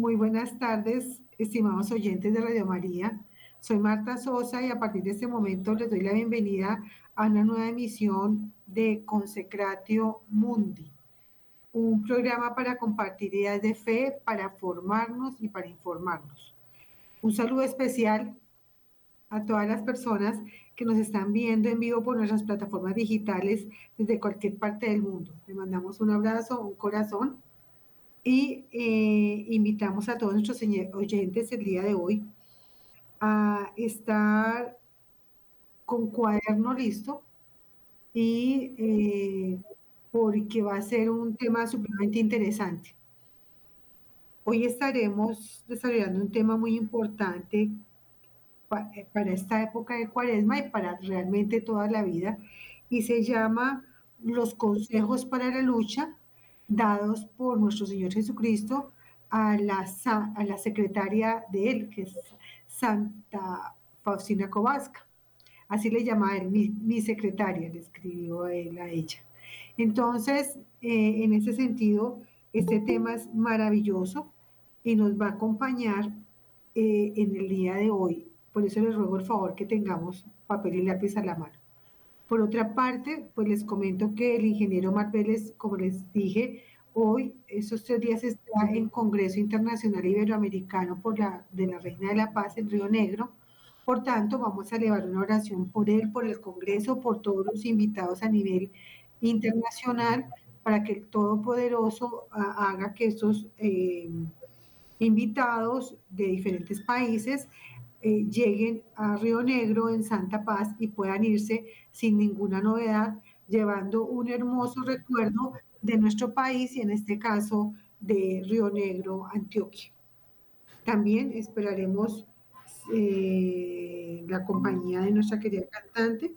Muy buenas tardes, estimados oyentes de Radio María. Soy Marta Sosa y a partir de este momento les doy la bienvenida a una nueva emisión de Consecratio Mundi, un programa para compartir ideas de fe, para formarnos y para informarnos. Un saludo especial a todas las personas que nos están viendo en vivo por nuestras plataformas digitales desde cualquier parte del mundo. Les mandamos un abrazo, un corazón y eh, invitamos a todos nuestros oyentes el día de hoy a estar con cuaderno listo y eh, porque va a ser un tema supremamente interesante. Hoy estaremos desarrollando un tema muy importante eh, para esta época de cuaresma y para realmente toda la vida y se llama Los consejos para la lucha dados por nuestro Señor Jesucristo a la, a la secretaria de él, que es Santa Faustina Kowalska. Así le llama él, mi, mi secretaria, le escribió él a ella. Entonces, eh, en ese sentido, este tema es maravilloso y nos va a acompañar eh, en el día de hoy. Por eso les ruego el favor que tengamos papel y lápiz a la mano. Por otra parte, pues les comento que el ingeniero Marbeles, como les dije, hoy, esos tres días está en Congreso Internacional Iberoamericano por la, de la Reina de la Paz en Río Negro. Por tanto, vamos a elevar una oración por él, por el Congreso, por todos los invitados a nivel internacional, para que el Todopoderoso ah, haga que estos eh, invitados de diferentes países eh, lleguen a Río Negro en Santa Paz y puedan irse sin ninguna novedad, llevando un hermoso recuerdo de nuestro país y en este caso de Río Negro, Antioquia. También esperaremos eh, la compañía de nuestra querida cantante.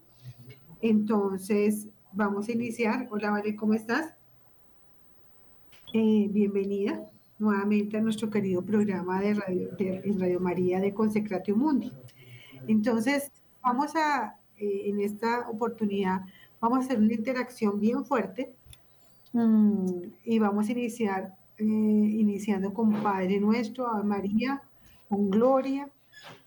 Entonces, vamos a iniciar. Hola, Vale, ¿cómo estás? Eh, bienvenida nuevamente a nuestro querido programa de Radio, de, Radio María de Consecratio Mundi. Entonces, vamos a, eh, en esta oportunidad, vamos a hacer una interacción bien fuerte mm, y vamos a iniciar, eh, iniciando con Padre Nuestro, a María, con Gloria,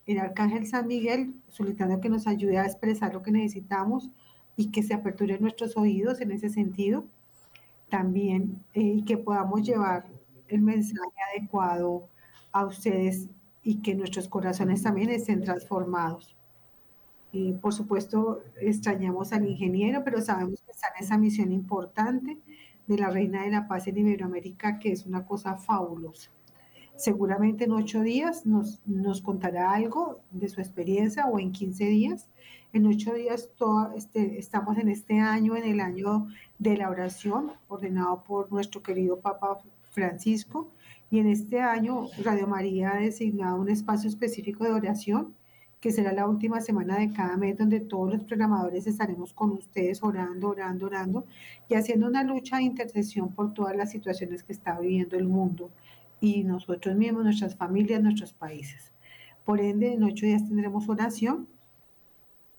el Arcángel San Miguel, solicitando que nos ayude a expresar lo que necesitamos y que se aperturen nuestros oídos en ese sentido. También, eh, que podamos llevar el mensaje adecuado a ustedes y que nuestros corazones también estén transformados. Y por supuesto, extrañamos al ingeniero, pero sabemos que está en esa misión importante de la Reina de la Paz en Iberoamérica, que es una cosa fabulosa. Seguramente en ocho días nos, nos contará algo de su experiencia o en 15 días. En ocho días este, estamos en este año, en el año de la oración, ordenado por nuestro querido Papa Francisco, y en este año Radio María ha designado un espacio específico de oración, que será la última semana de cada mes, donde todos los programadores estaremos con ustedes orando, orando, orando, y haciendo una lucha de intercesión por todas las situaciones que está viviendo el mundo y nosotros mismos, nuestras familias, nuestros países. Por ende, en ocho días tendremos oración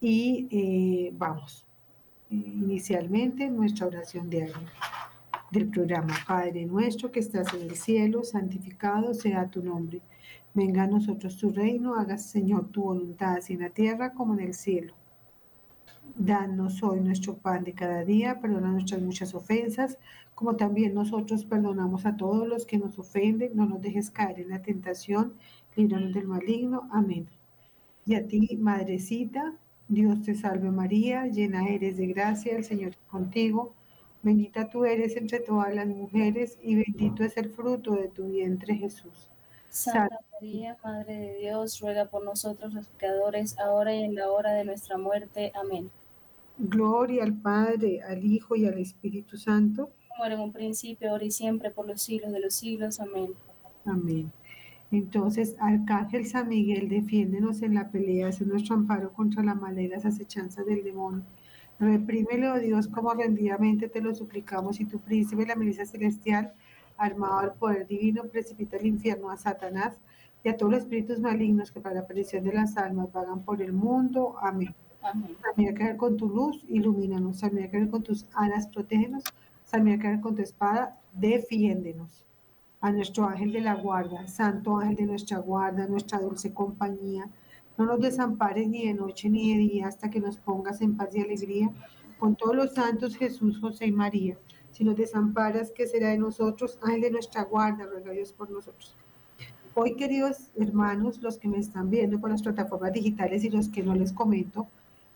y eh, vamos, eh, inicialmente nuestra oración diaria del programa Padre nuestro que estás en el cielo, santificado sea tu nombre. Venga a nosotros tu reino, hagas Señor tu voluntad, así en la tierra como en el cielo. Danos hoy nuestro pan de cada día, perdona nuestras muchas ofensas, como también nosotros perdonamos a todos los que nos ofenden. No nos dejes caer en la tentación, líbranos del maligno. Amén. Y a ti, Madrecita, Dios te salve María, llena eres de gracia, el Señor es contigo. Bendita tú eres entre todas las mujeres y bendito es el fruto de tu vientre Jesús. Santa María, Madre de Dios, ruega por nosotros los pecadores, ahora y en la hora de nuestra muerte. Amén. Gloria al Padre, al Hijo y al Espíritu Santo. Como era en un principio, ahora y siempre, por los siglos de los siglos. Amén. Amén. Entonces, Arcángel San Miguel, defiéndenos en la pelea, es nuestro amparo contra las maleras acechanzas del demonio. Reprímelo, oh Dios, como rendidamente te lo suplicamos, y tu príncipe, la milicia celestial, armado al poder divino, precipita al infierno a Satanás y a todos los espíritus malignos que para la perdición de las almas vagan por el mundo. Amén. Amén. Salmía caer con tu luz, ilumínanos. Salmía caer con tus alas, protégenos. Salmía caer con tu espada, defiéndenos. A nuestro ángel de la guarda, santo ángel de nuestra guarda, nuestra dulce compañía, no nos desampares ni de noche ni de día hasta que nos pongas en paz y alegría con todos los santos Jesús, José y María. Si nos desamparas, ¿qué será de nosotros? Ángel de nuestra guarda, ruega Dios por nosotros. Hoy, queridos hermanos, los que me están viendo por las plataformas digitales y los que no les comento,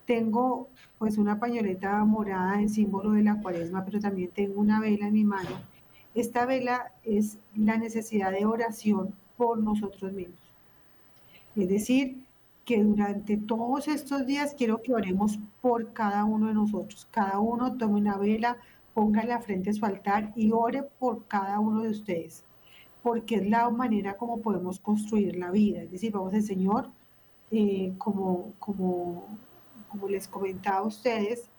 tengo pues una pañoleta morada en símbolo de la cuaresma, pero también tengo una vela en mi mano. Esta vela es la necesidad de oración por nosotros mismos. Es decir, que durante todos estos días quiero que oremos por cada uno de nosotros. Cada uno tome una vela, póngala frente a su altar y ore por cada uno de ustedes, porque es la manera como podemos construir la vida. Es decir, vamos al Señor, eh, como, como, como les comentaba a ustedes,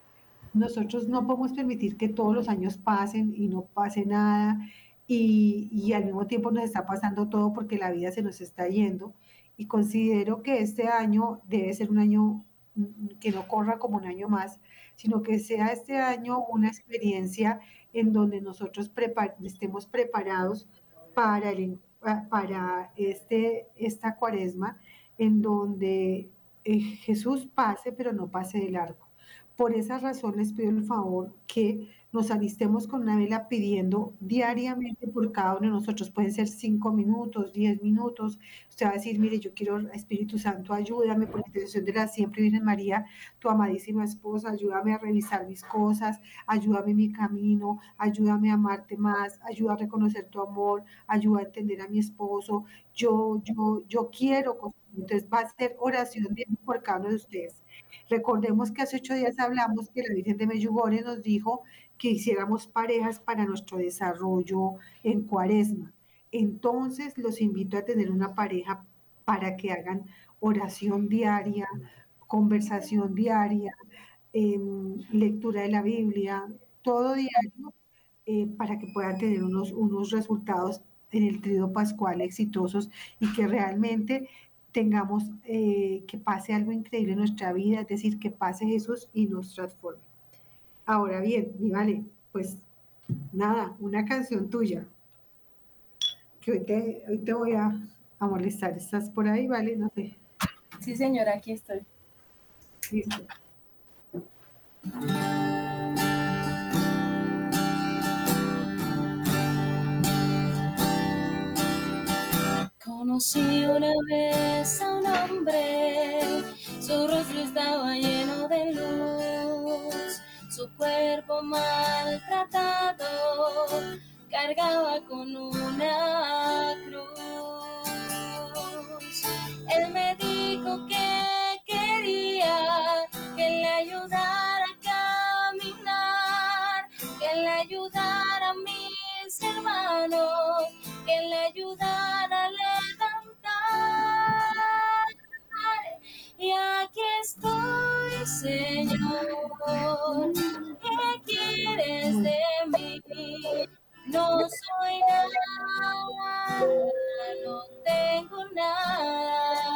nosotros no podemos permitir que todos los años pasen y no pase nada y, y al mismo tiempo nos está pasando todo porque la vida se nos está yendo y considero que este año debe ser un año mm, que no corra como un año más, sino que sea este año una experiencia en donde nosotros prepar estemos preparados para, el, para este, esta cuaresma, en donde eh, Jesús pase, pero no pase de largo. Por esa razón les pido el favor que nos alistemos con una vela pidiendo diariamente por cada uno de nosotros. Pueden ser cinco minutos, diez minutos. Usted va a decir, mire, yo quiero, Espíritu Santo, ayúdame por la intercesión de la siempre Virgen María, tu amadísima esposa, ayúdame a revisar mis cosas, ayúdame en mi camino, ayúdame a amarte más, ayuda a reconocer tu amor, ayuda a entender a mi esposo. Yo, yo, yo quiero. Entonces va a ser oración por cada uno de ustedes. Recordemos que hace ocho días hablamos que la Virgen de Meyugore nos dijo que hiciéramos parejas para nuestro desarrollo en cuaresma. Entonces los invito a tener una pareja para que hagan oración diaria, conversación diaria, em, lectura de la Biblia, todo diario, eh, para que puedan tener unos, unos resultados en el trío pascual exitosos y que realmente tengamos eh, que pase algo increíble en nuestra vida, es decir, que pase Jesús y nos transforme. Ahora bien, y vale, pues nada, una canción tuya, que hoy te, hoy te voy a, a molestar. ¿Estás por ahí, vale? No sé. Sí, señora, aquí estoy. Listo. Conocí una vez a un hombre, su rostro estaba lleno de luz, su cuerpo maltratado cargaba con una cruz. Él me dijo que quería que le ayudara a caminar, que le ayudara a mis hermanos, que le ayudara a levantar. Y aquí estoy, Señor. ¿Qué quieres de mí? No soy nada, no tengo nada,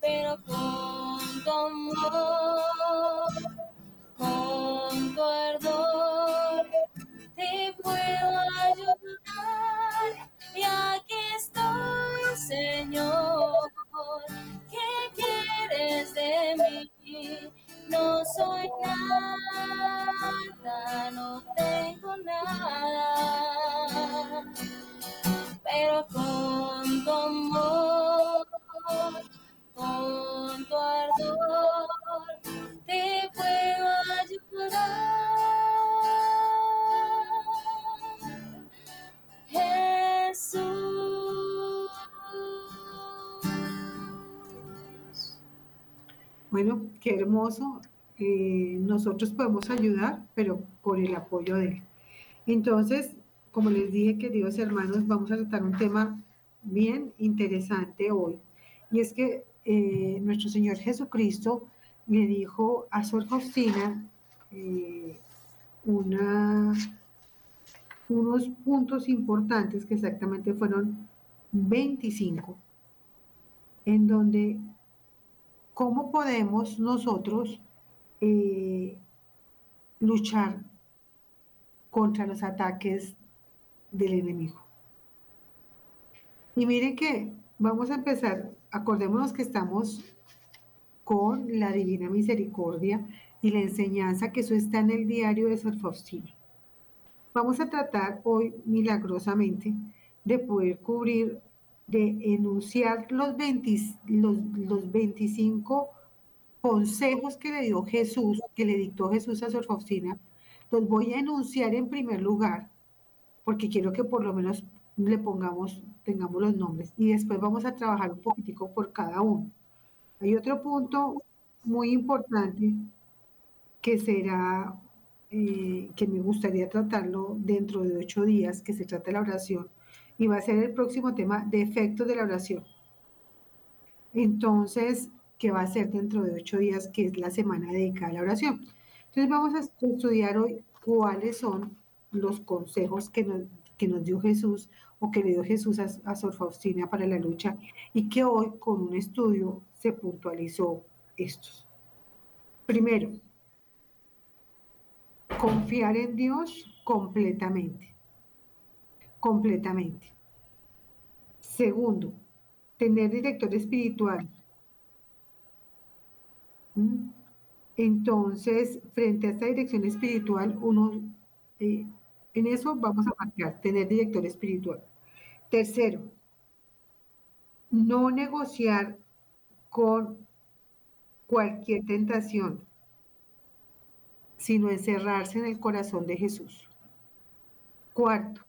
pero con tu amor, con tu ardor, te puedo ayudar. Y aquí Señor. ¿Qué quieres de mí? nada, no tengo nada, pero con tu amor, con tu ardor, te puedo ayudar. Bueno, qué hermoso. Eh, nosotros podemos ayudar, pero con el apoyo de Él. Entonces, como les dije, queridos hermanos, vamos a tratar un tema bien interesante hoy. Y es que eh, nuestro Señor Jesucristo le dijo a Sor Faustina eh, unos puntos importantes que exactamente fueron 25, en donde cómo podemos nosotros eh, luchar contra los ataques del enemigo. Y miren que vamos a empezar, acordémonos que estamos con la Divina Misericordia y la enseñanza que eso está en el diario de Sor Faustina. Vamos a tratar hoy milagrosamente de poder cubrir, de enunciar los, 20 los, los 25 consejos que le dio Jesús, que le dictó Jesús a Sor Faustina, los voy a enunciar en primer lugar, porque quiero que por lo menos le pongamos, tengamos los nombres, y después vamos a trabajar un poquitico por cada uno. Hay otro punto muy importante que será, eh, que me gustaría tratarlo dentro de ocho días, que se trata de la oración, y va a ser el próximo tema de efectos de la oración. Entonces, que va a ser dentro de ocho días, que es la semana dedicada a la oración. Entonces vamos a estudiar hoy cuáles son los consejos que nos, que nos dio Jesús o que le dio Jesús a, a Sor Faustina para la lucha y que hoy con un estudio se puntualizó estos. Primero, confiar en Dios completamente. Completamente. Segundo, tener director espiritual. ¿Mm? Entonces, frente a esta dirección espiritual, uno, eh, en eso vamos a marcar, tener director espiritual. Tercero, no negociar con cualquier tentación, sino encerrarse en el corazón de Jesús. Cuarto,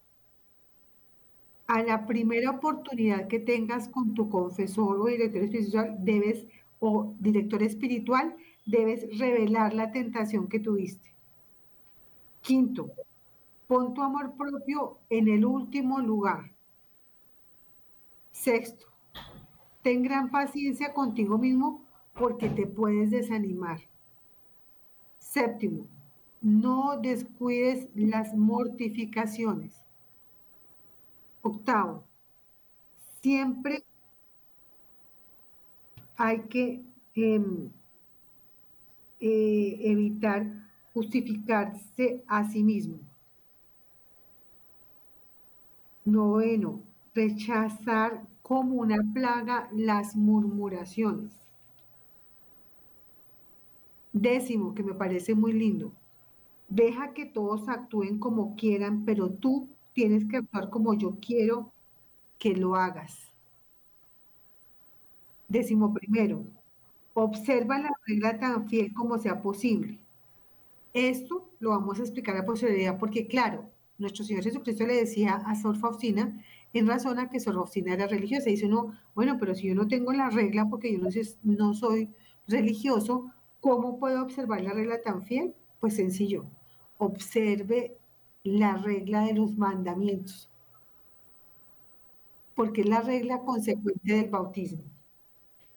a la primera oportunidad que tengas con tu confesor o director espiritual, debes, o director espiritual, debes revelar la tentación que tuviste. Quinto, pon tu amor propio en el último lugar. Sexto, ten gran paciencia contigo mismo porque te puedes desanimar. Séptimo, no descuides las mortificaciones. Octavo, siempre hay que em, eh, evitar justificarse a sí mismo. Noveno, rechazar como una plaga las murmuraciones. Décimo, que me parece muy lindo, deja que todos actúen como quieran, pero tú tienes que actuar como yo quiero que lo hagas. Décimo primero, observa la regla tan fiel como sea posible. Esto lo vamos a explicar a posteriori porque, claro, nuestro Señor Jesucristo le decía a Sor Faustina en razón a que Sor Faustina era religiosa. Dice uno, bueno, pero si yo no tengo la regla porque yo no, no soy religioso, ¿cómo puedo observar la regla tan fiel? Pues sencillo, observe la regla de los mandamientos, porque es la regla consecuente del bautismo.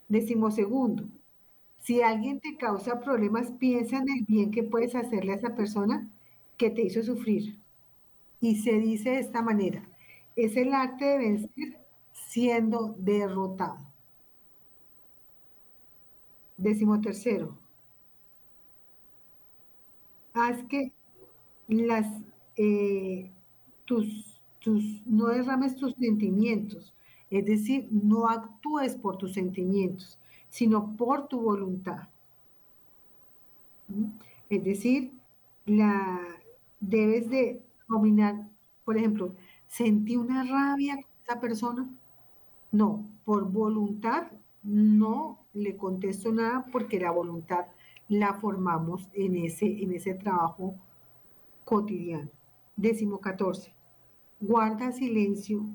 Decimos segundo, si alguien te causa problemas, piensa en el bien que puedes hacerle a esa persona que te hizo sufrir. Y se dice de esta manera, es el arte de vencer siendo derrotado. Décimo tercero, haz que las, eh, tus, tus, no derrames tus sentimientos, es decir, no actúes por tus sentimientos, sino por tu voluntad. ¿Mm? Es decir, la, debes de dominar, por ejemplo, sentí una rabia con esa persona. No, por voluntad no le contesto nada porque la voluntad la formamos en ese, en ese trabajo cotidiano. Décimo 14. Guarda silencio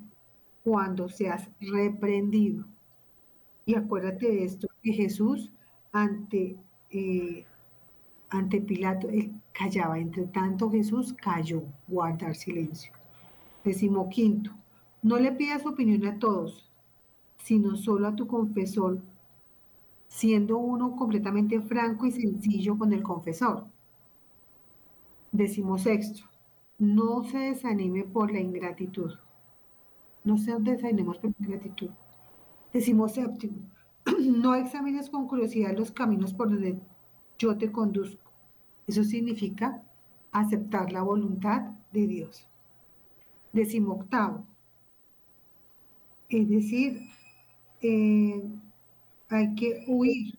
cuando seas reprendido. Y acuérdate de esto, que Jesús ante, eh, ante Pilato, él callaba. Entre tanto, Jesús cayó, guardar silencio. Décimo quinto. No le pidas opinión a todos, sino solo a tu confesor, siendo uno completamente franco y sencillo con el confesor. Décimo sexto. No se desanime por la ingratitud. No se desanimemos por la ingratitud. Decimos séptimo, no examines con curiosidad los caminos por donde yo te conduzco. Eso significa aceptar la voluntad de Dios. Decimo octavo, es decir, eh, hay que huir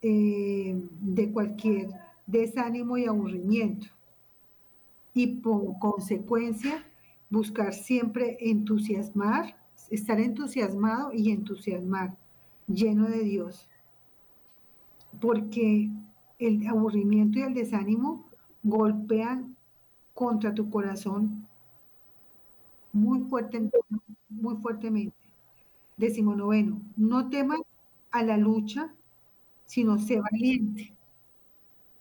eh, de cualquier desánimo y aburrimiento y por consecuencia buscar siempre entusiasmar, estar entusiasmado y entusiasmar, lleno de Dios. Porque el aburrimiento y el desánimo golpean contra tu corazón muy fuertemente, muy fuertemente. Décimo noveno, no temas a la lucha, sino sé valiente.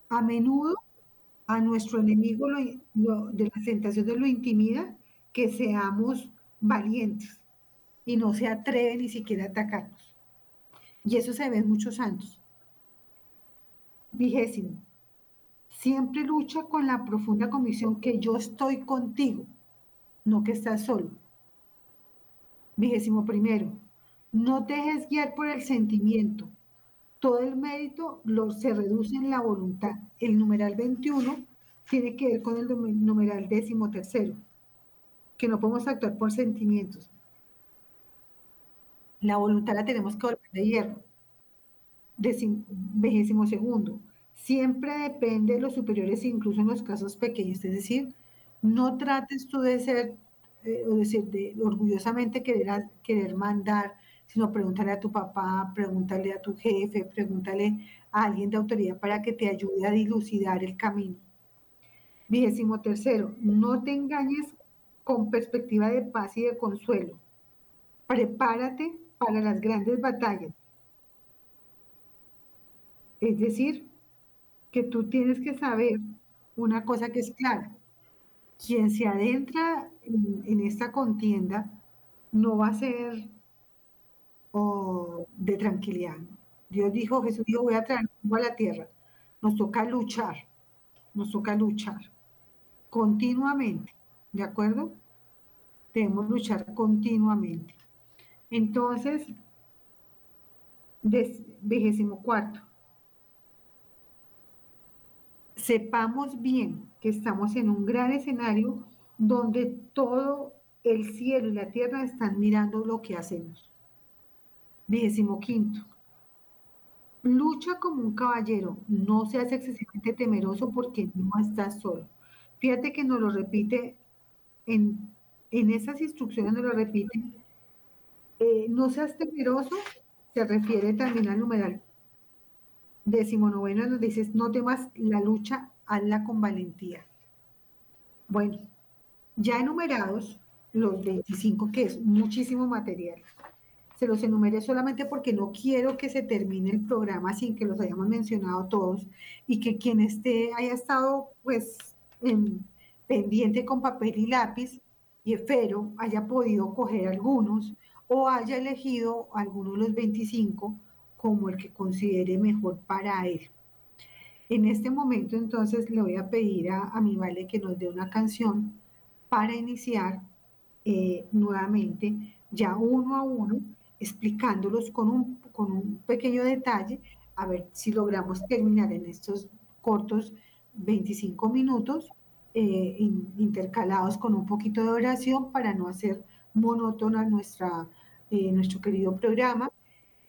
A menudo a nuestro enemigo de la tentación de lo intimida, que seamos valientes y no se atreve ni siquiera a atacarnos. Y eso se ve en muchos santos. Vigésimo, siempre lucha con la profunda convicción que yo estoy contigo, no que estás solo. Vigésimo primero, no dejes guiar por el sentimiento, todo el mérito se reduce en la voluntad. El numeral 21 tiene que ver con el numeral décimo tercero, que no podemos actuar por sentimientos. La voluntad la tenemos que volver de hierro. Vigésimo segundo. Siempre depende de los superiores, incluso en los casos pequeños. Es decir, no trates tú de ser, eh, o decir, de orgullosamente querer, querer mandar, sino pregúntale a tu papá, pregúntale a tu jefe, pregúntale a alguien de autoridad para que te ayude a dilucidar el camino. Vigésimo tercero, no te engañes con perspectiva de paz y de consuelo. Prepárate para las grandes batallas. Es decir, que tú tienes que saber una cosa que es clara. Quien se adentra en, en esta contienda no va a ser de tranquilidad. Dios dijo, Jesús dijo, voy a traer a la tierra. Nos toca luchar, nos toca luchar continuamente, ¿de acuerdo? Debemos luchar continuamente. Entonces, vigésimo cuarto, sepamos bien que estamos en un gran escenario donde todo el cielo y la tierra están mirando lo que hacemos. Vigésimo quinto. Lucha como un caballero, no seas excesivamente temeroso porque no estás solo. Fíjate que nos lo repite en, esas instrucciones, nos lo repite. Eh, no seas temeroso, se refiere también al numeral décimo noveno, nos dices, no temas la lucha, hazla con valentía. Bueno, ya enumerados los 25, que es muchísimo material se los enumeré solamente porque no quiero que se termine el programa sin que los hayamos mencionado todos y que quien esté haya estado pues en, pendiente con papel y lápiz y efero haya podido coger algunos o haya elegido alguno de los 25 como el que considere mejor para él. En este momento entonces le voy a pedir a, a mi Vale que nos dé una canción para iniciar eh, nuevamente ya uno a uno explicándolos con un, con un pequeño detalle, a ver si logramos terminar en estos cortos 25 minutos, eh, intercalados con un poquito de oración para no hacer monótona nuestra, eh, nuestro querido programa.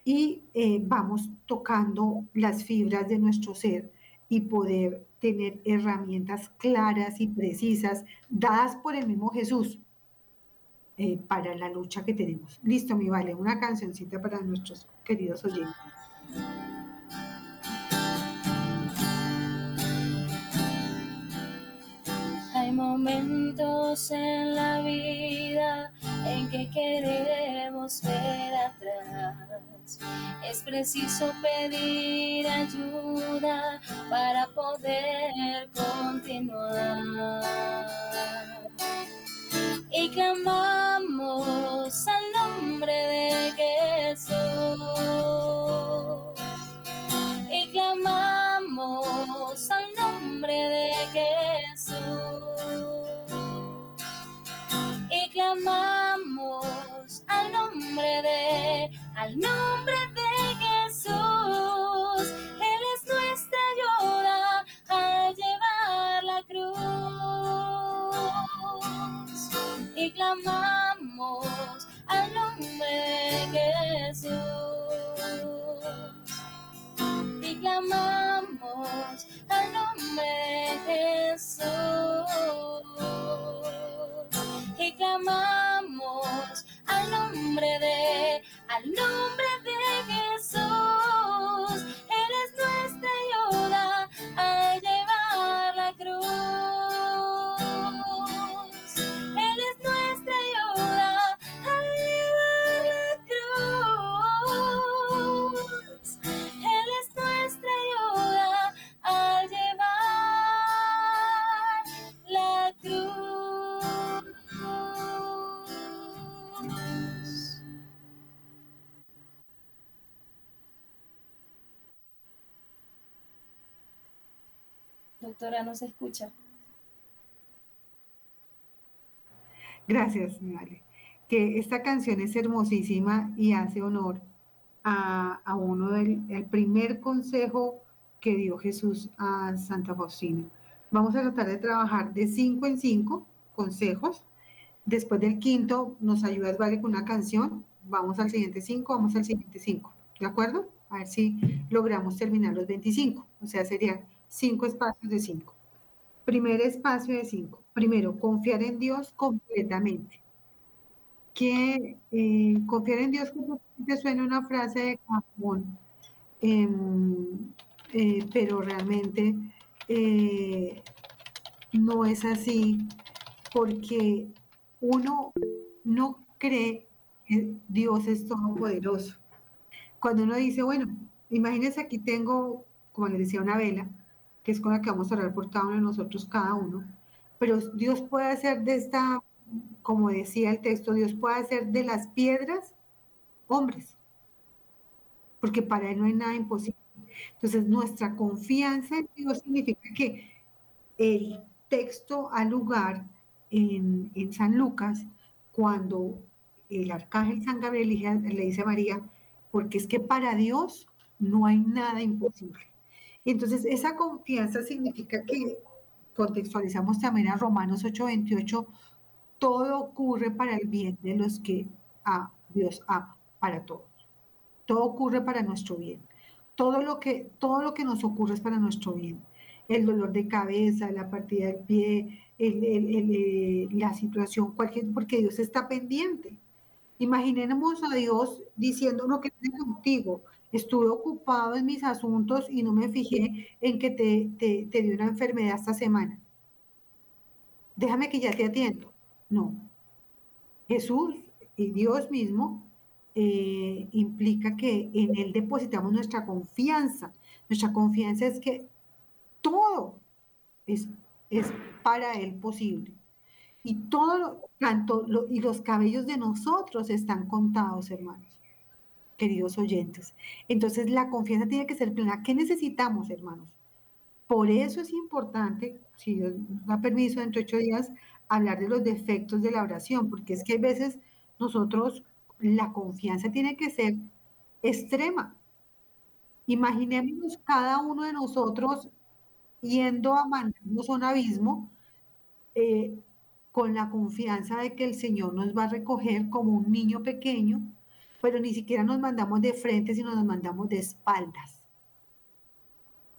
Y eh, vamos tocando las fibras de nuestro ser y poder tener herramientas claras y precisas dadas por el mismo Jesús eh, para la lucha que tenemos. Listo, mi vale, una cancioncita para nuestros queridos oyentes. Hay momentos en la vida en que queremos ver atrás. Es preciso pedir ayuda para poder continuar. Y clamamos al nombre de Jesús. Y clamamos al nombre de Jesús y clamamos al nombre de, al nombre de Y clamamos al nombre de Jesús y clamamos al nombre de, al nombre de Jesús. Doctora, escucha. Gracias, vale. Que esta canción es hermosísima y hace honor a, uno del el primer consejo que dio Jesús a Santa Faustina. Vamos a tratar de trabajar de cinco en cinco consejos. Después del quinto, nos ayudas, Vale, con una canción. Vamos al siguiente cinco, vamos al siguiente cinco. ¿De acuerdo? A ver si logramos terminar los 25. O sea, serían cinco espacios de cinco. Primer espacio de cinco. Primero, confiar en Dios completamente. Que eh, confiar en Dios completamente suena una frase de cajón, em, eh, pero realmente eh, no es así porque uno no cree que Dios es todopoderoso. Cuando uno dice, bueno, imagínense aquí tengo, como les decía, una vela, que es con la que vamos a orar por cada uno de nosotros, cada uno, pero Dios puede hacer de esta, como decía el texto, Dios puede hacer de las piedras hombres, porque para Él no hay nada imposible. Entonces, nuestra confianza en Dios significa que el texto al lugar en, en San Lucas, cuando el arcángel San Gabriel le dice- a María, porque es que para Dios no hay nada imposible. Entonces esa confianza significa que contextualizamos también a Romanos 8:28, todo ocurre para el bien de los que a Dios ama, para todos. Todo ocurre para nuestro bien. Todo lo que, todo lo que nos ocurre es para nuestro bien. El dolor de cabeza, la partida del pie, el- el- eh, la situación, cualquier, porque Dios está pendiente. Imaginemos a Dios diciendo no que tiene contigo. Estuve ocupado en mis asuntos y no me fijé en que te, te, te dio una enfermedad esta semana. Déjame que ya te atiendo. No. Jesús y Dios mismo eh, implica que en Él depositamos nuestra confianza. Nuestra confianza es que todo es, es para Él posible. Y todo, tanto lo- y los cabellos de nosotros están contados, hermanos, queridos oyentes. Entonces la confianza tiene que ser plena. ¿Qué necesitamos, hermanos? Por eso es importante, si Dios nos da permiso dentro de ocho días, hablar de los defectos de la oración, porque es que a veces nosotros, la confianza tiene que ser extrema. Imaginémonos cada uno de nosotros yendo a mandarnos un abismo eh, con la confianza de que el Señor nos va a recoger como un niño pequeño, pero ni siquiera nos mandamos de frente, sino nos mandamos de espaldas.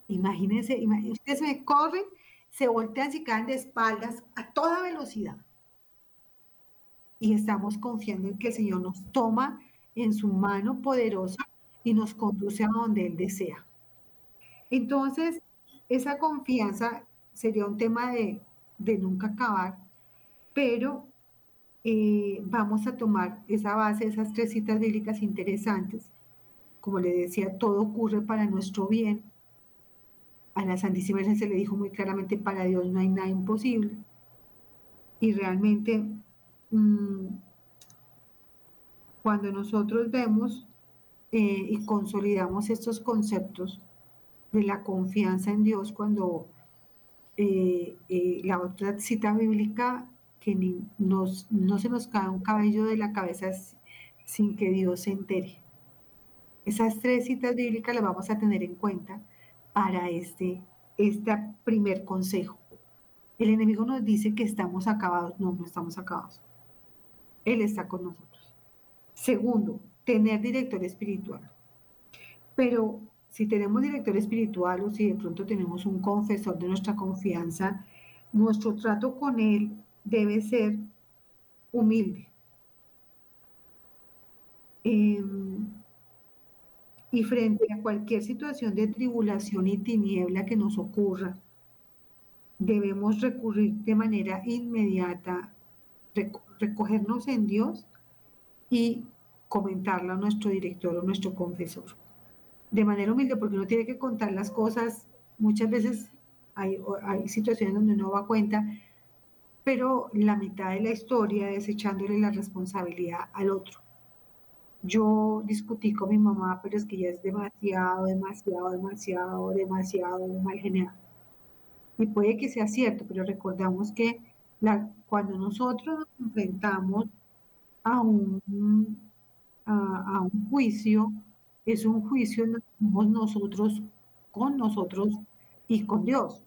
Imagínense, ima- ustedes me corren, se voltean y caen de espaldas a toda velocidad. Y estamos confiando en que el Señor nos toma en su mano poderosa y nos conduce a donde Él desea. Entonces, esa confianza sería un tema de, de nunca acabar, pero eh, vamos a tomar esa base, esas tres citas bíblicas interesantes. Como le decía, todo ocurre para nuestro bien. A la Santísima Virgen se le dijo muy claramente, para Dios no hay nada imposible. Y realmente, mm, cuando nosotros vemos eh, y consolidamos estos conceptos de la confianza en Dios, cuando eh, la otra cita bíblica, que ni nos, no se nos cae un cabello de la cabeza sin que Dios se entere. Esas tres citas bíblicas las vamos a tener en cuenta para este, este primer consejo. El enemigo nos dice que estamos acabados. No, no estamos acabados. Él está con nosotros. Segundo, tener director espiritual. Pero si tenemos director espiritual o si de pronto tenemos un confesor de nuestra confianza, nuestro trato con él debe ser humilde. Em, y frente a cualquier situación de tribulación y tiniebla que nos ocurra, debemos recurrir de manera inmediata, reco- recogernos en Dios y comentarlo a nuestro director o nuestro confesor. De manera humilde, porque uno tiene que contar las cosas. Muchas veces hay, hay situaciones donde uno va a cuenta, pero la mitad de la historia es echándole la responsabilidad al otro. Yo discutí con mi mamá, pero es que ella es demasiado, demasiado, demasiado, demasiado mal geniada. Y puede que sea cierto, pero recordamos que cuando nosotros nos enfrentamos a un, a, a un juicio, es un juicio nosotros con nosotros y con Dios.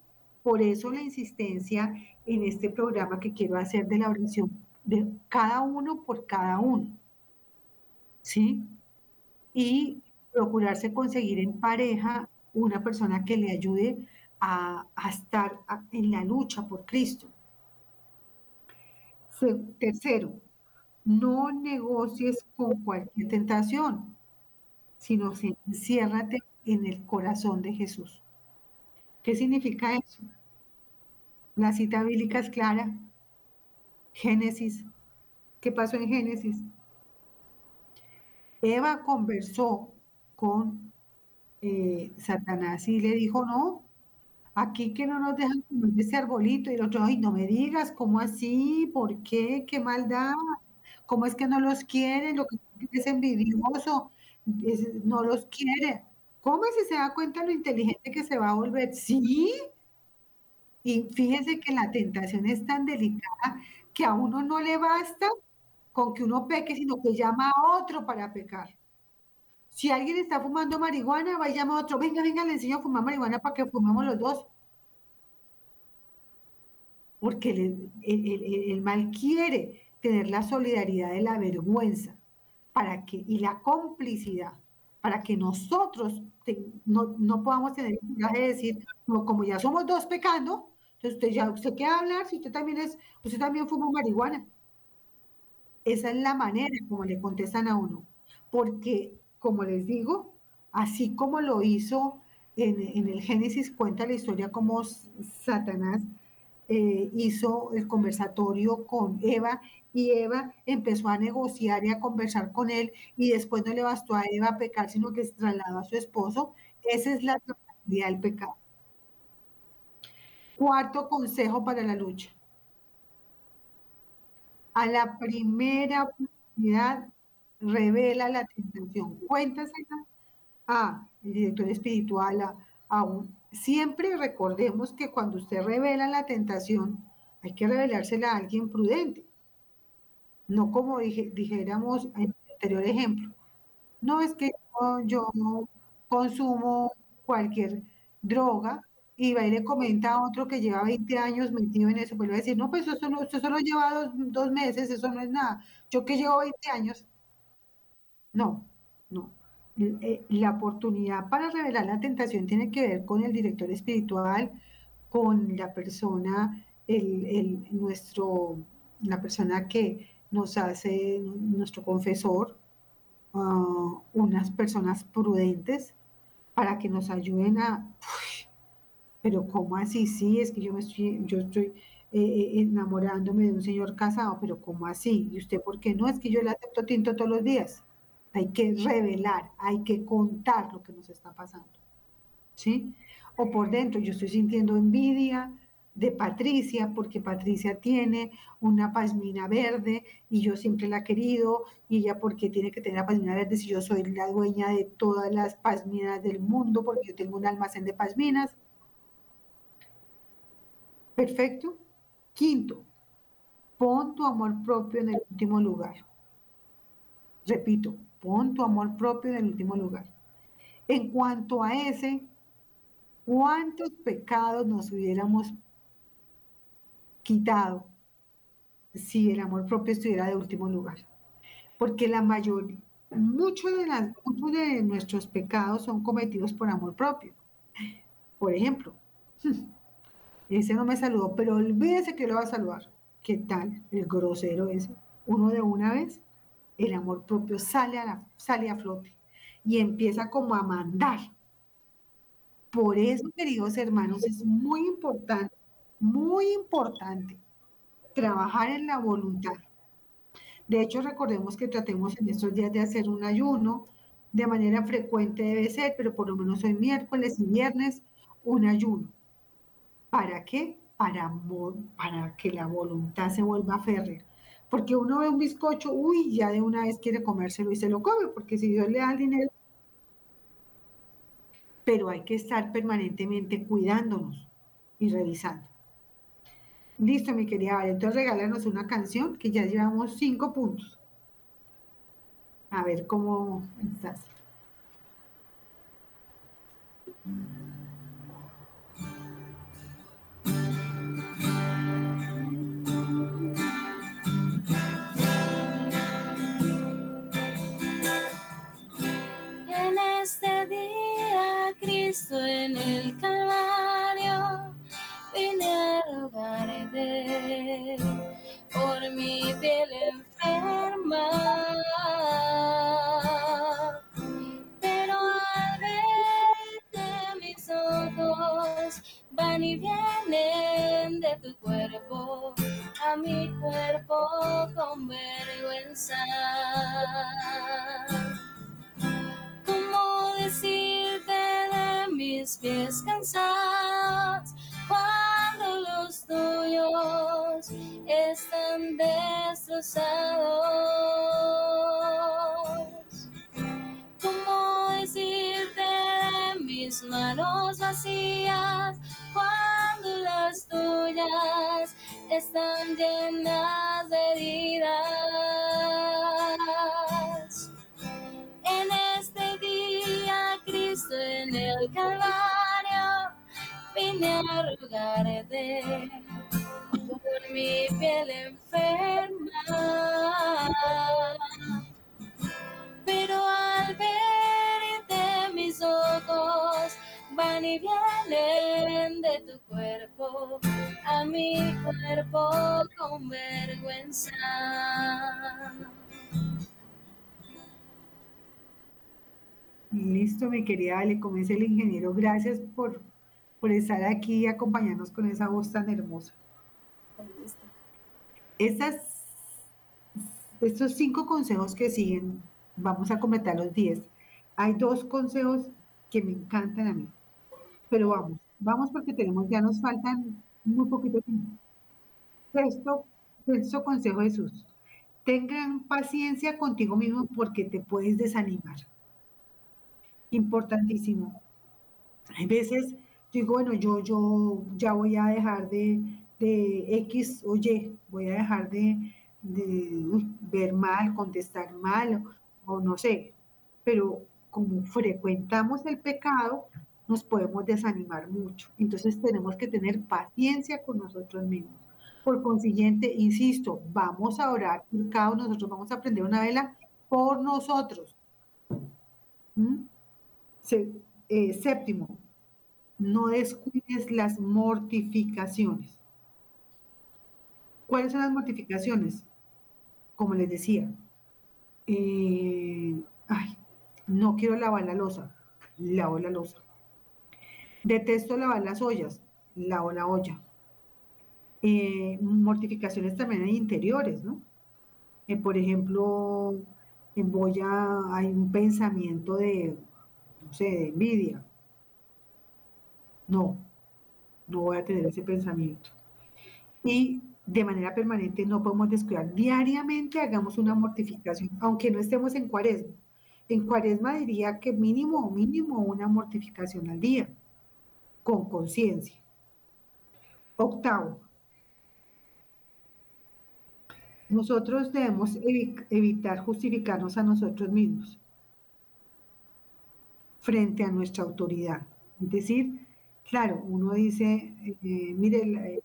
Por eso la insistencia en este programa que quiero hacer de la oración de cada uno por cada uno, ¿sí? Y procurarse conseguir en pareja una persona que le ayude a, estar en la lucha por Cristo. Tercero, no negocies con cualquier tentación, sino enciérrate en el corazón de Jesús. ¿Qué significa eso? La cita bíblica es clara. Génesis. ¿Qué pasó en Génesis? Eva conversó con eh, Satanás y le dijo, no, aquí que no nos dejan comer ese arbolito. Y el otro, ay, no me digas, ¿cómo así? ¿Por qué? ¿Qué maldad? ¿Cómo es que no los quiere? Lo que es envidioso, no los quiere. ¿Cómo si se da cuenta lo inteligente que se va a volver? Sí, y fíjese que la tentación es tan delicada que a uno no le basta con que uno peque, sino que llama a otro para pecar. Si alguien está fumando marihuana, va y llama a otro, venga, venga, le enseño a fumar marihuana para que fumemos los dos. Porque el, mal quiere tener la solidaridad de la vergüenza para que, y la complicidad para que nosotros no, no podamos tener el coraje de decir, no, como ya somos dos pecando, entonces usted ya, usted qué va a hablar si usted también es, usted también fuma marihuana. Esa es la manera como le contestan a uno. Porque, como les digo, así como lo hizo en, el Génesis, cuenta la historia como Satanás eh, hizo el conversatorio con Eva y Eva empezó a negociar y a conversar con él y después no le bastó a Eva pecar, sino que se trasladó a su esposo. Esa es la trazabilidad del pecado. Cuarto consejo para la lucha. A la primera oportunidad, revela la tentación. Cuéntasela a el director espiritual, a, un- Siempre recordemos que cuando usted revela la tentación, hay que revelársela a alguien prudente. No como dijéramos en el anterior ejemplo. No es que yo, yo consumo cualquier droga y va y le comenta a otro que lleva 20 años metido en eso, pues a decir, no, pues eso no, usted solo lleva dos, dos meses, eso no es nada. Yo que llevo 20 años, no, no. eh, la oportunidad para revelar la tentación tiene que ver con el director espiritual, con la persona, el, el- nuestro, la persona que nos hace nuestro confesor, ah, unas personas prudentes para que nos ayuden a, "Uy, pero ¿cómo así? Sí, es que yo me estoy, yo estoy eh, eh, enamorándome de un señor casado, pero ¿cómo así? ¿Y usted por qué no? Es que yo le acepto tinto todos los días. Hay que revelar, hay que contar lo que nos está pasando. ¿Sí? O por dentro, yo estoy sintiendo envidia de Patricia, porque Patricia tiene una pasmina verde y yo siempre la he querido, y ella porque tiene que tener la pasmina verde si yo soy la dueña de todas las pasminas del mundo, porque yo tengo un almacén de pasminas. Perfecto. Quinto, pon tu amor propio en el último lugar. Repito, pon tu amor propio en el último lugar. En cuanto a ese, ¿cuántos pecados nos hubiéramos quitado si el amor propio estuviera de último lugar? Porque la mayoría, muchos de, las, muchos de nuestros pecados son cometidos por amor propio. Por ejemplo, ese no me saludó, pero olvídese que lo va a saludar. ¿Qué tal? El grosero ese. Uno de una vez, el amor propio sale a, sale a flote y empieza como a mandar. Por eso, queridos hermanos, es muy importante, muy importante trabajar en la voluntad. De hecho, recordemos que tratemos en estos días de hacer un ayuno de manera frecuente debe ser, pero por lo menos hoy miércoles y viernes un ayuno. ¿Para qué? Para, para que la voluntad se vuelva férrea. Porque uno ve un bizcocho, uy, ya de una vez quiere comérselo y se lo come, porque si Dios le da el dinero. Pero hay que estar permanentemente cuidándonos y revisando. Listo, mi querida Vale. Entonces regálanos una canción que ya llevamos cinco puntos. A ver cómo estás. En Cristo en el Calvario, vine a rogarte por mi piel enferma. Pero al verte mis ojos van y vienen de tu cuerpo a mi cuerpo con vergüenza. Mis pies cansados cuando los tuyos están destrozados? ¿Cómo decirte de mis manos vacías cuando las tuyas están llenas de heridas? En este día, Cristo en el Calvario, vine a rogarte por mi piel enferma. Pero al verte mis ojos van y vienen de tu cuerpo a mi cuerpo con vergüenza. Listo, mi querida Ale, como el ingeniero, gracias por, por estar aquí y acompañarnos con esa voz tan hermosa. Estas, estos cinco consejos que siguen, vamos a completar los diez. Hay dos consejos que me encantan a mí, pero vamos, vamos porque tenemos, ya nos faltan muy poquito tiempo. Sexto, sexto consejo de Jesús. Tengan paciencia contigo mismo porque te puedes desanimar. Importantísimo. Hay veces digo, bueno, yo, yo ya voy a dejar de, de X o Y, voy a dejar de, de ver mal, contestar mal, o, no sé, pero como frecuentamos el pecado, nos podemos desanimar mucho. Entonces tenemos que tener paciencia con nosotros mismos. Por consiguiente, insisto, vamos a orar por cada uno nosotros, vamos a prender una vela por nosotros. ¿Mm? Eh, séptimo, no descuides las mortificaciones. ¿Cuáles son las mortificaciones? Como les decía, eh, ay, no quiero lavar la losa, lavo la losa. Detesto lavar las ollas, lavo la olla. Eh, mortificaciones también hay interiores, ¿no? Eh, por ejemplo, en a, hay un pensamiento de, no sé, de envidia. No, no voy a tener ese pensamiento. Y de manera permanente no podemos descuidar. Diariamente hagamos una mortificación, aunque no estemos en cuaresma. En cuaresma diría que mínimo, mínimo una mortificación al día, con conciencia. Octavo, nosotros debemos evi- evitar justificarnos a nosotros mismos frente a nuestra autoridad. Es decir, claro, uno dice, eh, mire, eh,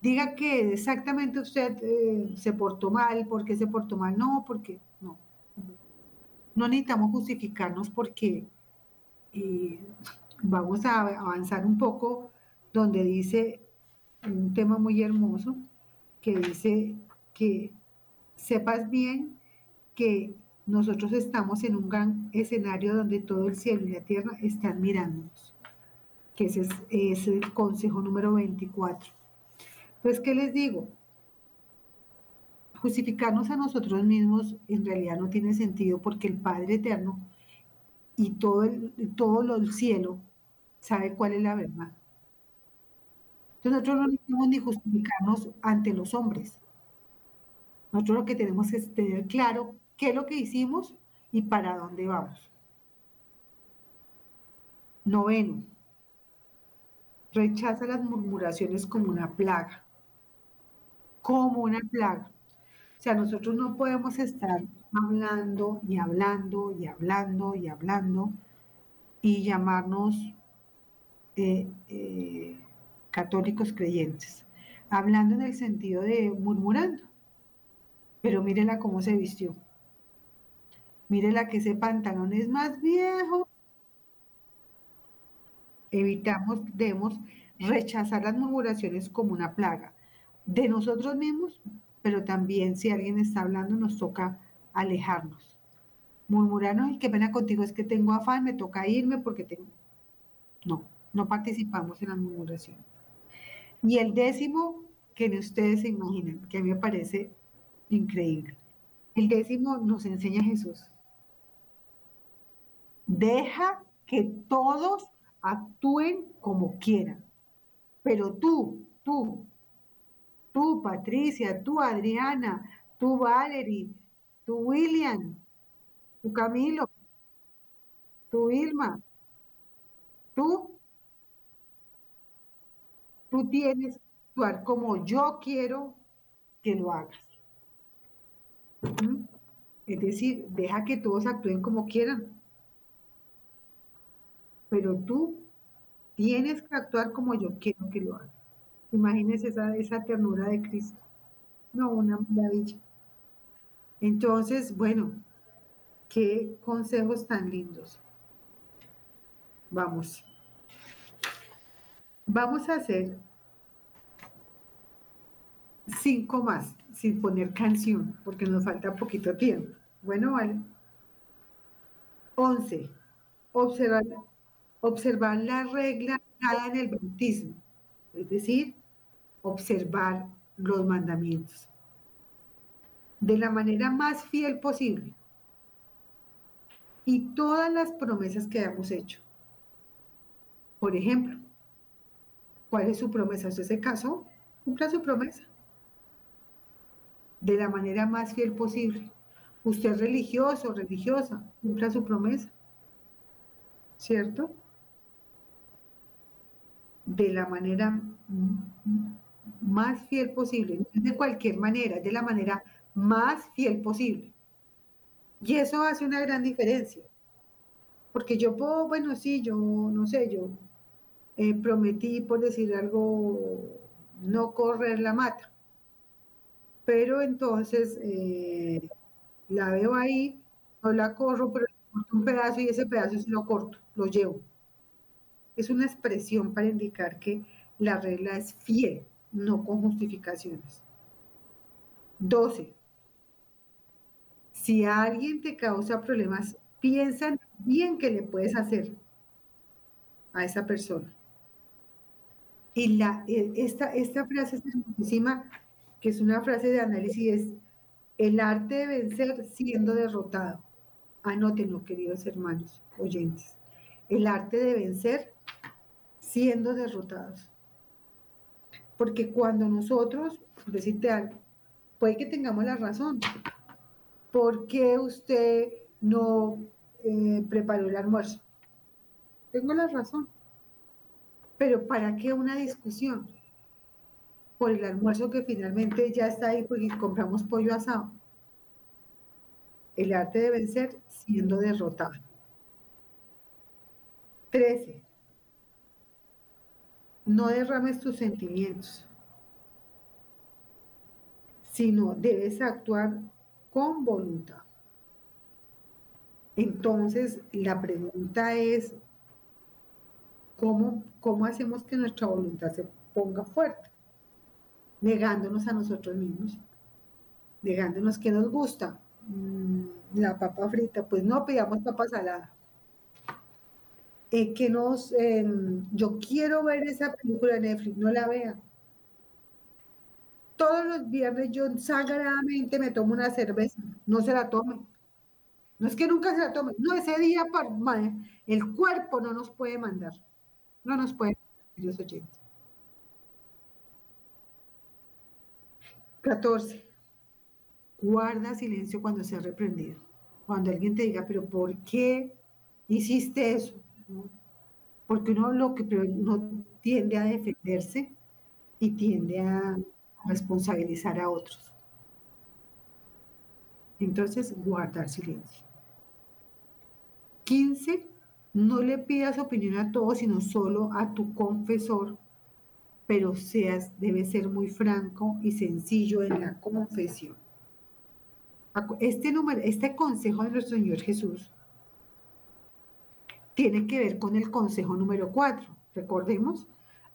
diga que exactamente usted eh, se portó mal, ¿por qué se portó mal? No, porque no. No necesitamos justificarnos porque vamos a avanzar un poco donde dice un tema muy hermoso que dice que sepas bien que nosotros estamos en un gran escenario donde todo el cielo y la tierra están mirándonos, que ese es, el consejo número 24. Entonces, ¿qué les digo? Justificarnos a nosotros mismos en realidad no tiene sentido porque el Padre Eterno y todo el, todo del cielo sabe cuál es la verdad. Entonces nosotros no necesitamos ni justificarnos ante los hombres. Nosotros lo que tenemos es tener claro qué es lo que hicimos y para dónde vamos. Noveno, rechaza las murmuraciones como una plaga, como una plaga. O sea, nosotros no podemos estar hablando y hablando y hablando y hablando y llamarnos eh, eh, católicos creyentes, hablando en el sentido de murmurando. Pero mírela cómo se vistió. Mírela que ese pantalón es más viejo. Evitamos, debemos rechazar las murmuraciones como una plaga de nosotros mismos, pero también si alguien está hablando nos toca alejarnos. Murmurarnos y qué pena contigo, es que tengo afán, me toca irme porque tengo... No, no participamos en las murmuraciones. Y el décimo, que ni ustedes se imaginan, que a mí me parece increíble. El décimo nos enseña Jesús. Deja que todos actúen como quieran. Pero tú, tú, tú, Patricia, tú, Adriana, tú, Valerie, tú, William, tú, Camilo, tú, Irma, tú, tú tienes que actuar como yo quiero que lo hagas. ¿Mm? Es decir, deja que todos actúen como quieran. Pero tú tienes que actuar como yo quiero que lo hagas. Imagínense esa, ternura de Cristo. No, una maravilla. Entonces, bueno, qué consejos tan lindos. Vamos. Vamos a hacer cinco más, sin poner canción, porque nos falta poquito tiempo. Bueno, vale. Once. Observar, observar la regla dada en el bautismo. Es decir, observar los mandamientos de la manera más fiel posible y todas las promesas que hemos hecho. Por ejemplo, ¿cuál es su promesa? ¿Usted se casó? Cumpla su promesa de la manera más fiel posible. Usted es religioso, religiosa, cumpla su promesa. ¿Cierto? De la manera más fiel posible, de cualquier manera, de la manera más fiel posible. Y eso hace una gran diferencia. Porque yo puedo, bueno, sí, yo no sé, yo eh, prometí, por decir algo, no correr la mata. Pero entonces eh, la veo ahí, no la corro, pero le corto un pedazo y ese pedazo sí lo corto, lo llevo. Es una expresión para indicar que la regla es fiel, no con justificaciones. 12. Si alguien te causa problemas, piensa bien qué le puedes hacer a esa persona. Y la, esta, esta frase es que es una frase de análisis, es el arte de vencer siendo derrotado. Anótenlo, queridos hermanos oyentes. El arte de vencer siendo derrotados. Porque cuando nosotros, decirte algo, puede que tengamos la razón. ¿Por qué usted no eh, preparó el almuerzo? Tengo la razón. Pero ¿para qué una discusión? Por el almuerzo que finalmente ya está ahí porque compramos pollo asado. El arte de vencer siendo derrotado. 13. No derrames tus sentimientos, sino debes actuar con voluntad. Entonces, la pregunta es, ¿cómo, ¿cómo hacemos que nuestra voluntad se ponga fuerte? Negándonos a nosotros mismos, negándonos que nos gusta. Mm, la papa frita, pues no pidamos papa salada. Eh, que nos, em, yo quiero ver esa película de Netflix, no la vea. Todos los viernes yo sagradamente me tomo una cerveza, no se la tome. No es que nunca se la tome, no, ese día el cuerpo no nos puede mandar, no nos puede, Dios oyentes. 14. Guarda silencio cuando sea reprendido. Cuando alguien te diga, pero ¿por qué hiciste eso? Porque uno lo que uno tiende a defenderse y tiende a responsabilizar a otros. Entonces, guardar silencio. 15. No le pidas opinión a todos, sino solo a tu confesor, pero seas, debe ser muy franco y sencillo en la confesión. Este, número, este consejo de nuestro Señor Jesús tiene que ver con el consejo número 4. Recordemos,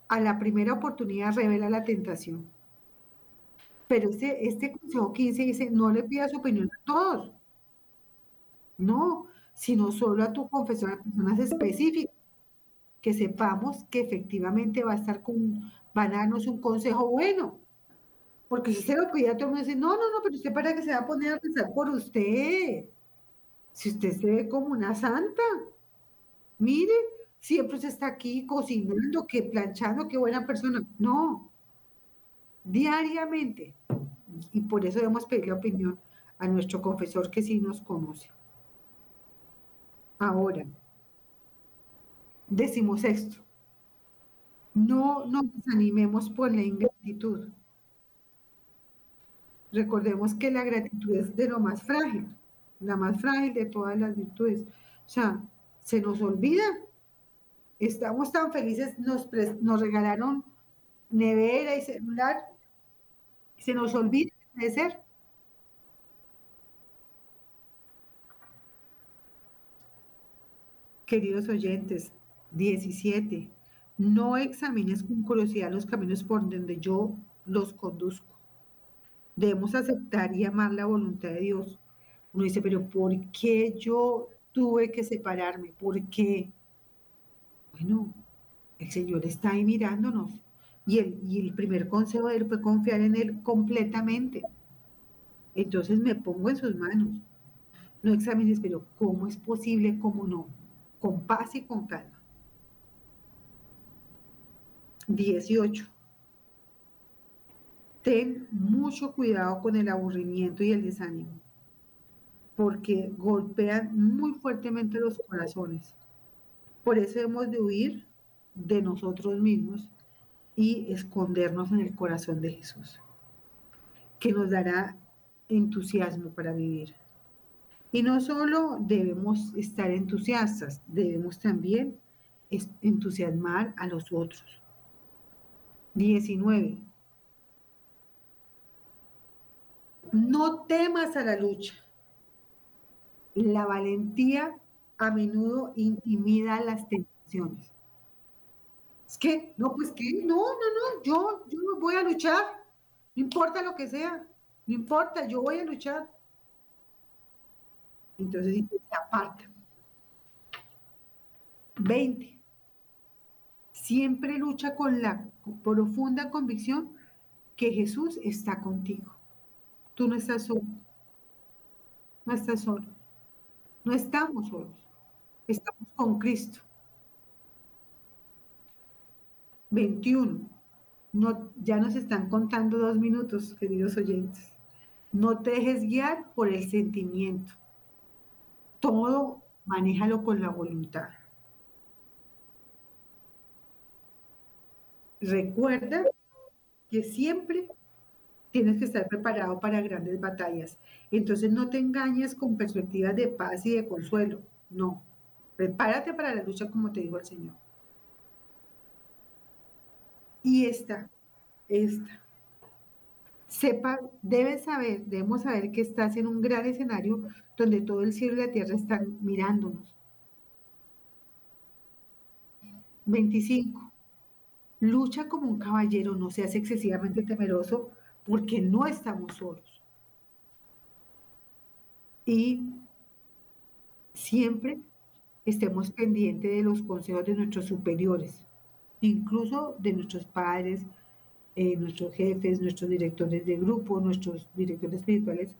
a la primera oportunidad revela la tentación. Pero este, este consejo 15 dice, no le pidas opinión a todos. No, sino solo a tu confesor, a personas específicas, que sepamos que efectivamente va a estar con, van a darnos un consejo bueno. Porque si se lo pide a todo el mundo, dice, no, no, no, pero usted para que se va a poner a pensar por usted. Si usted se ve como una santa, mire, siempre se está aquí cocinando, que planchando, qué buena persona. No, diariamente. Y por eso debemos pedirle opinión a nuestro confesor que sí nos conoce. Ahora, decimos esto. No nos desanimemos por la ingratitud. Recordemos que la gratitud es de lo más frágil, la más frágil de todas las virtudes. O sea, se nos olvida. Estamos tan felices, nos, nos regalaron nevera y celular, se nos olvida de ser. Queridos oyentes, 17. No examines con curiosidad los caminos por donde yo los conduzco. Debemos aceptar y amar la voluntad de Dios. Uno dice, pero ¿por qué yo tuve que separarme? ¿Por qué? Bueno, el Señor está ahí mirándonos. Y el, y el primer consejo de Él fue confiar en Él completamente. Entonces me pongo en sus manos. No examines, pero ¿cómo es posible? ¿Cómo no? con paz y con calma. 18. Ten mucho cuidado con el aburrimiento y el desánimo, porque golpean muy fuertemente los corazones. Por eso hemos de huir de nosotros mismos y escondernos en el corazón de Jesús, que nos dará entusiasmo para vivir. Y no solo debemos estar entusiastas, debemos también entusiasmar a los otros. 19. No temas a la lucha. La valentía a menudo intimida las tentaciones. Es que, no, pues que, no, no, no, yo, yo voy a luchar, no importa lo que sea, no importa, yo voy a luchar. Entonces se aparta. 20. Siempre lucha con la profunda convicción que Jesús está contigo. Tú no estás solo. No estás solo. No estamos solos. Estamos con Cristo. 21. No, ya nos están contando dos minutos, queridos oyentes. No te dejes guiar por el sentimiento. Todo manéjalo con la voluntad. Recuerda que siempre tienes que estar preparado para grandes batallas. Entonces no te engañes con perspectivas de paz y de consuelo. No. Prepárate para la lucha como te dijo el Señor. Y esta, esta. Sepa, debes saber, debemos saber que estás en un gran escenario donde todo el cielo y la tierra están mirándonos. 25. Lucha como un caballero, no seas excesivamente temeroso porque no estamos solos. Y siempre estemos pendientes de los consejos de nuestros superiores, incluso de nuestros padres, eh, nuestros jefes, nuestros directores de grupo, nuestros directores espirituales,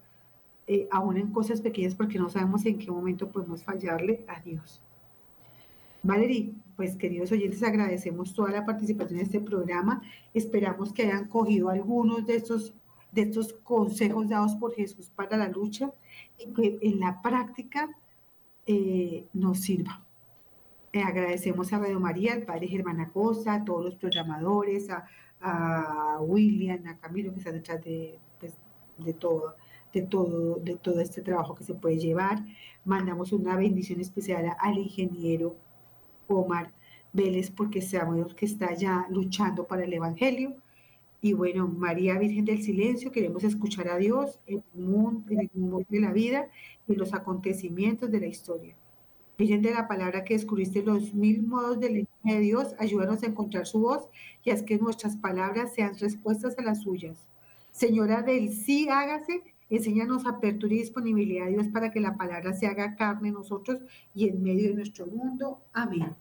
eh, aún en cosas pequeñas porque no sabemos en qué momento podemos fallarle a Dios. Valerie, pues queridos oyentes, agradecemos toda la participación en este programa. Esperamos que hayan cogido algunos de estos, de estos consejos dados por Jesús para la lucha y que en la práctica eh, nos sirva. Eh, agradecemos a Radio María, al padre Germán Acosta, a todos los programadores, a, William, a Camilo que está detrás de, pues, de todo de todo, de todo este trabajo que se puede llevar. Mandamos una bendición especial al ingeniero Omar Vélez, porque sabemos que está ya luchando para el Evangelio. Y bueno, María Virgen del Silencio, queremos escuchar a Dios en el mundo, en el mundo de la vida y los acontecimientos de la historia. Virgen de la palabra que descubriste los mil modos del lenguaje de Dios, ayúdanos a encontrar su voz y haz que nuestras palabras sean respuestas a las suyas. Señora del sí, hágase, enséñanos apertura y disponibilidad Dios para que la palabra se haga carne en nosotros y en medio de nuestro mundo. Amén.